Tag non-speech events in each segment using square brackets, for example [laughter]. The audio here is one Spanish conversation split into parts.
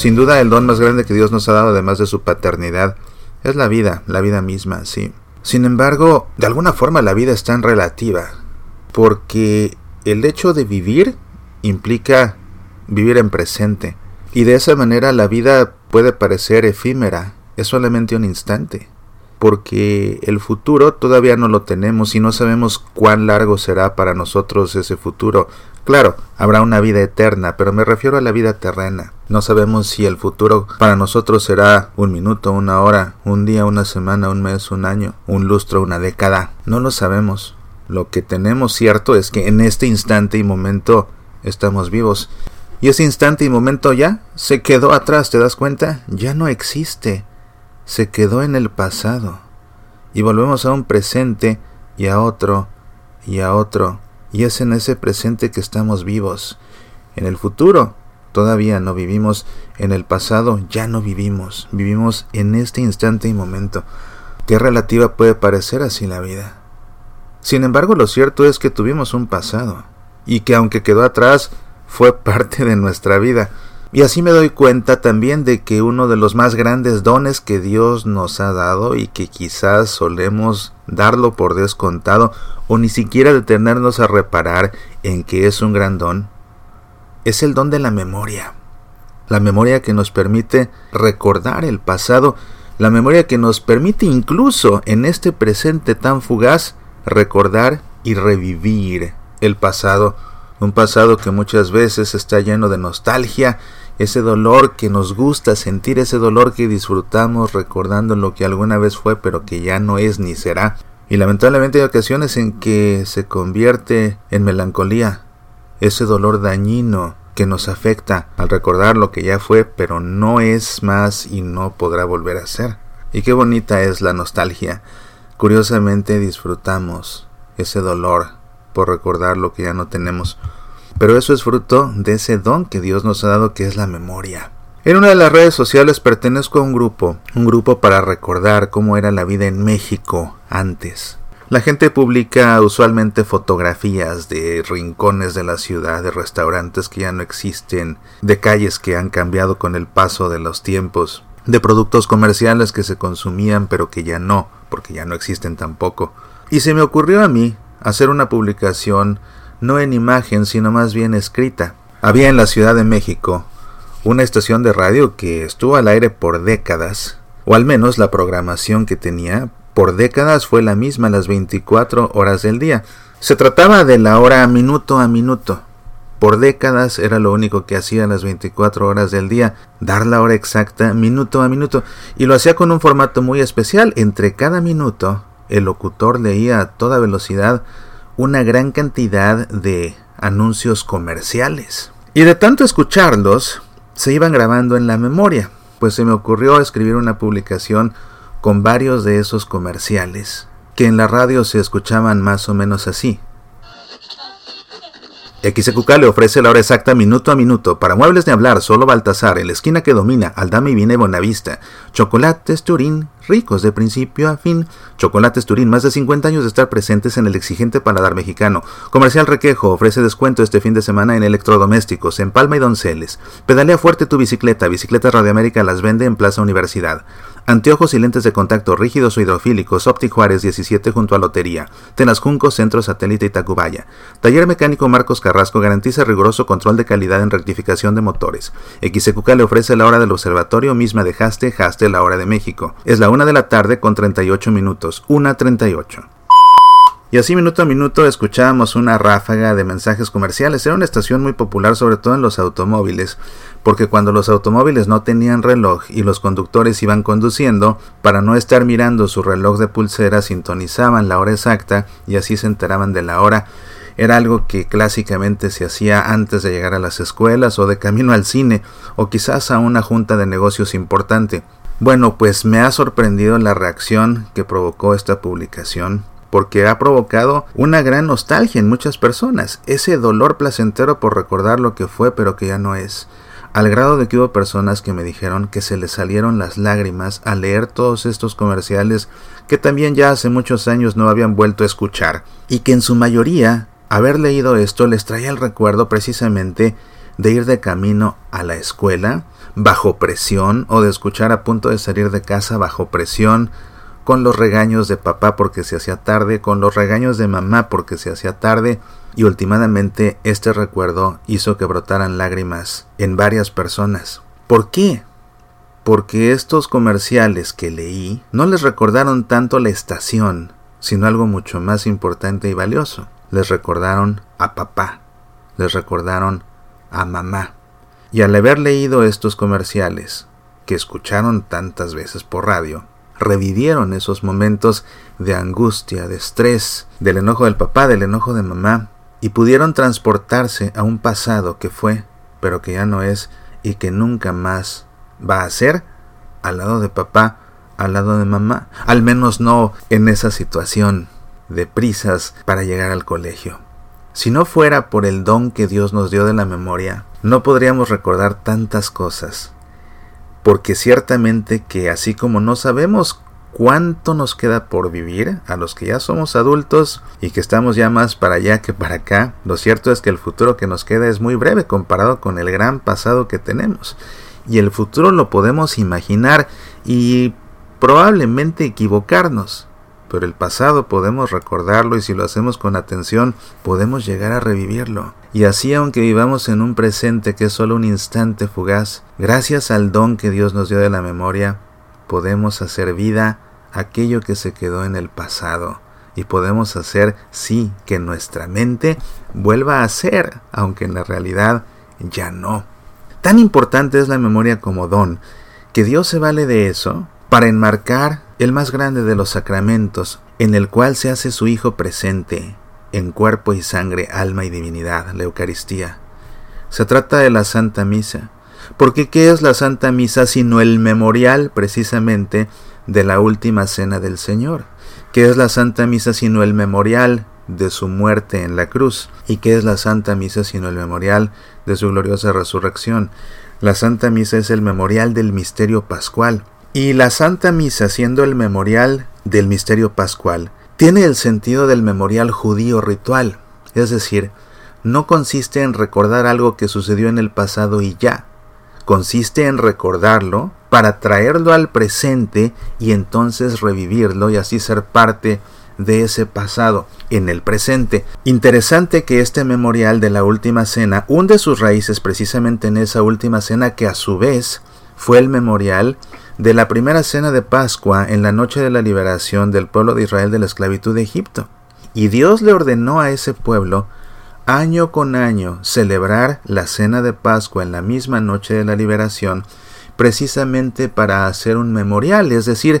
Sin duda el don más grande que Dios nos ha dado, además de su paternidad, es la vida, la vida misma, sí. Sin embargo, de alguna forma la vida es tan relativa, porque el hecho de vivir implica vivir en presente, y de esa manera la vida puede parecer efímera, es solamente un instante, porque el futuro todavía no lo tenemos y no sabemos cuán largo será para nosotros ese futuro. Claro, habrá una vida eterna, pero me refiero a la vida terrena. No sabemos si el futuro para nosotros será un minuto, una hora, un día, una semana, un mes, un año, un lustro, una década. No lo sabemos. Lo que tenemos cierto es que en este instante y momento estamos vivos y ese instante y momento ya se quedó atrás, ¿te das cuenta? Ya no existe. Se quedó en el pasado. Y volvemos a un presente y a otro y a otro. Y es en ese presente que estamos vivos. En el futuro todavía no vivimos. En el pasado ya no vivimos. Vivimos en este instante y momento. Qué relativa puede parecer así la vida. Sin embargo, lo cierto es que tuvimos un pasado. Y que aunque quedó atrás, fue [laughs] parte de nuestra vida. Y así me doy cuenta también de que uno de los más grandes dones que Dios nos ha dado y que quizás solemos darlo por descontado o ni siquiera detenernos a reparar en que es un gran don, es el don de la memoria. La memoria que nos permite recordar el pasado, la memoria que nos permite incluso en este presente tan fugaz recordar y revivir el pasado un pasado que muchas veces está lleno de nostalgia, ese dolor que nos gusta sentir, ese dolor que disfrutamos recordando lo que alguna vez fue pero que ya no es ni será. Y lamentablemente hay ocasiones en que se convierte en melancolía, ese dolor dañino que nos afecta al recordar lo que ya fue pero no es más y no podrá volver a ser. Y qué bonita es la nostalgia. Curiosamente disfrutamos ese dolor por recordar lo que ya no tenemos. Pero eso es fruto de ese don que Dios nos ha dado que es la memoria. En una de las redes sociales pertenezco a un grupo, un grupo para recordar cómo era la vida en México antes. La gente publica usualmente fotografías de rincones de la ciudad, de restaurantes que ya no existen, de calles que han cambiado con el paso de los tiempos, de productos comerciales que se consumían pero que ya no, porque ya no existen tampoco. Y se me ocurrió a mí hacer una publicación no en imagen, sino más bien escrita. Había en la Ciudad de México una estación de radio que estuvo al aire por décadas, o al menos la programación que tenía por décadas fue la misma las 24 horas del día. Se trataba de la hora minuto a minuto. Por décadas era lo único que hacía las 24 horas del día, dar la hora exacta minuto a minuto, y lo hacía con un formato muy especial. Entre cada minuto, el locutor leía a toda velocidad una gran cantidad de anuncios comerciales. Y de tanto escucharlos, se iban grabando en la memoria, pues se me ocurrió escribir una publicación con varios de esos comerciales, que en la radio se escuchaban más o menos así. XQK le ofrece la hora exacta minuto a minuto. Para muebles de hablar, solo Baltasar, en la esquina que domina, Aldame y Viene Bonavista. Chocolates Turín, ricos de principio a fin. Chocolates Turín, más de 50 años de estar presentes en el exigente paladar mexicano. Comercial Requejo ofrece descuento este fin de semana en electrodomésticos, en Palma y Donceles. Pedalea fuerte tu bicicleta. Bicicletas América las vende en Plaza Universidad. Anteojos y lentes de contacto rígidos o hidrofílicos, Optic Juárez 17 junto a Lotería. Tenascunco, Centro Satélite y Tacubaya. Taller Mecánico Marcos Carrasco garantiza riguroso control de calidad en rectificación de motores. XQK le ofrece la hora del observatorio misma de Haste, Haste la hora de México. Es la una de la tarde con 38 minutos. 1.38. Y así minuto a minuto escuchábamos una ráfaga de mensajes comerciales. Era una estación muy popular sobre todo en los automóviles, porque cuando los automóviles no tenían reloj y los conductores iban conduciendo, para no estar mirando su reloj de pulsera sintonizaban la hora exacta y así se enteraban de la hora. Era algo que clásicamente se hacía antes de llegar a las escuelas o de camino al cine o quizás a una junta de negocios importante. Bueno, pues me ha sorprendido la reacción que provocó esta publicación porque ha provocado una gran nostalgia en muchas personas, ese dolor placentero por recordar lo que fue pero que ya no es, al grado de que hubo personas que me dijeron que se les salieron las lágrimas al leer todos estos comerciales que también ya hace muchos años no habían vuelto a escuchar, y que en su mayoría haber leído esto les traía el recuerdo precisamente de ir de camino a la escuela bajo presión o de escuchar a punto de salir de casa bajo presión con los regaños de papá porque se hacía tarde, con los regaños de mamá porque se hacía tarde, y últimamente este recuerdo hizo que brotaran lágrimas en varias personas. ¿Por qué? Porque estos comerciales que leí no les recordaron tanto la estación, sino algo mucho más importante y valioso. Les recordaron a papá, les recordaron a mamá. Y al haber leído estos comerciales, que escucharon tantas veces por radio, revivieron esos momentos de angustia, de estrés, del enojo del papá, del enojo de mamá, y pudieron transportarse a un pasado que fue, pero que ya no es y que nunca más va a ser, al lado de papá, al lado de mamá, al menos no en esa situación de prisas para llegar al colegio. Si no fuera por el don que Dios nos dio de la memoria, no podríamos recordar tantas cosas porque ciertamente que así como no sabemos cuánto nos queda por vivir a los que ya somos adultos y que estamos ya más para allá que para acá, lo cierto es que el futuro que nos queda es muy breve comparado con el gran pasado que tenemos. Y el futuro lo podemos imaginar y probablemente equivocarnos pero el pasado podemos recordarlo y si lo hacemos con atención podemos llegar a revivirlo. Y así aunque vivamos en un presente que es solo un instante fugaz, gracias al don que Dios nos dio de la memoria, podemos hacer vida aquello que se quedó en el pasado. Y podemos hacer, sí, que nuestra mente vuelva a ser, aunque en la realidad ya no. Tan importante es la memoria como don, que Dios se vale de eso para enmarcar el más grande de los sacramentos, en el cual se hace su Hijo presente, en cuerpo y sangre, alma y divinidad, la Eucaristía. Se trata de la Santa Misa, porque ¿qué es la Santa Misa sino el memorial precisamente de la última cena del Señor? ¿Qué es la Santa Misa sino el memorial de su muerte en la cruz? ¿Y qué es la Santa Misa sino el memorial de su gloriosa resurrección? La Santa Misa es el memorial del misterio pascual, y la Santa Misa, siendo el memorial del misterio pascual, tiene el sentido del memorial judío ritual, es decir, no consiste en recordar algo que sucedió en el pasado y ya, consiste en recordarlo para traerlo al presente y entonces revivirlo y así ser parte de ese pasado en el presente. Interesante que este memorial de la última cena hunde sus raíces precisamente en esa última cena que a su vez fue el memorial de la primera cena de Pascua en la noche de la liberación del pueblo de Israel de la esclavitud de Egipto. Y Dios le ordenó a ese pueblo año con año celebrar la cena de Pascua en la misma noche de la liberación, precisamente para hacer un memorial, es decir,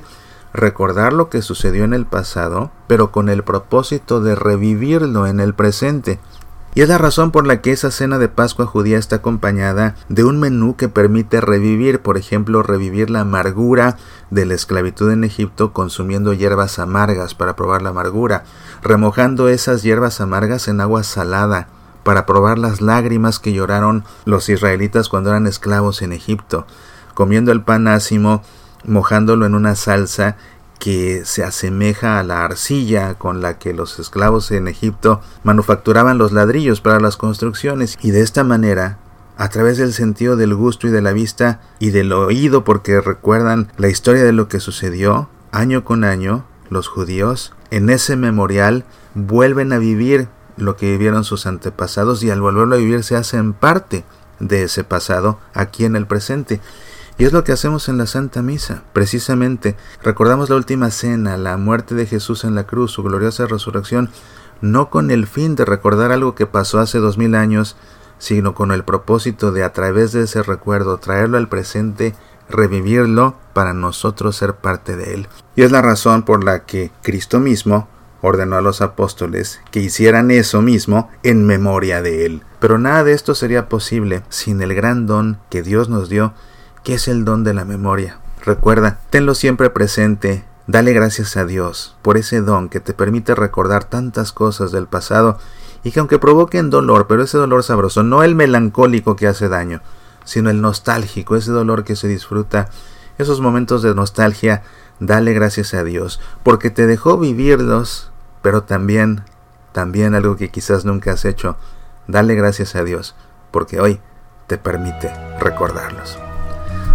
recordar lo que sucedió en el pasado, pero con el propósito de revivirlo en el presente. Y es la razón por la que esa cena de Pascua judía está acompañada de un menú que permite revivir, por ejemplo, revivir la amargura de la esclavitud en Egipto consumiendo hierbas amargas para probar la amargura, remojando esas hierbas amargas en agua salada para probar las lágrimas que lloraron los israelitas cuando eran esclavos en Egipto, comiendo el pan ácimo, mojándolo en una salsa que se asemeja a la arcilla con la que los esclavos en Egipto manufacturaban los ladrillos para las construcciones. Y de esta manera a través del sentido del gusto y de la vista y del oído porque recuerdan la historia de lo que sucedió año con año los judíos en ese memorial vuelven a vivir lo que vivieron sus antepasados y al volverlo a vivir se hacen parte de ese pasado aquí en el presente y es lo que hacemos en la Santa Misa. Precisamente recordamos la última cena, la muerte de Jesús en la cruz, su gloriosa resurrección, no con el fin de recordar algo que pasó hace dos mil años, sino con el propósito de a través de ese recuerdo traerlo al presente, revivirlo para nosotros ser parte de él. Y es la razón por la que Cristo mismo ordenó a los apóstoles que hicieran eso mismo en memoria de él. Pero nada de esto sería posible sin el gran don que Dios nos dio ¿Qué es el don de la memoria. Recuerda, tenlo siempre presente, dale gracias a Dios por ese don que te permite recordar tantas cosas del pasado y que aunque provoquen dolor, pero ese dolor sabroso, no el melancólico que hace daño, sino el nostálgico, ese dolor que se disfruta, esos momentos de nostalgia, dale gracias a Dios, porque te dejó vivirlos, pero también, también algo que quizás nunca has hecho, dale gracias a Dios, porque hoy te permite recordarlos.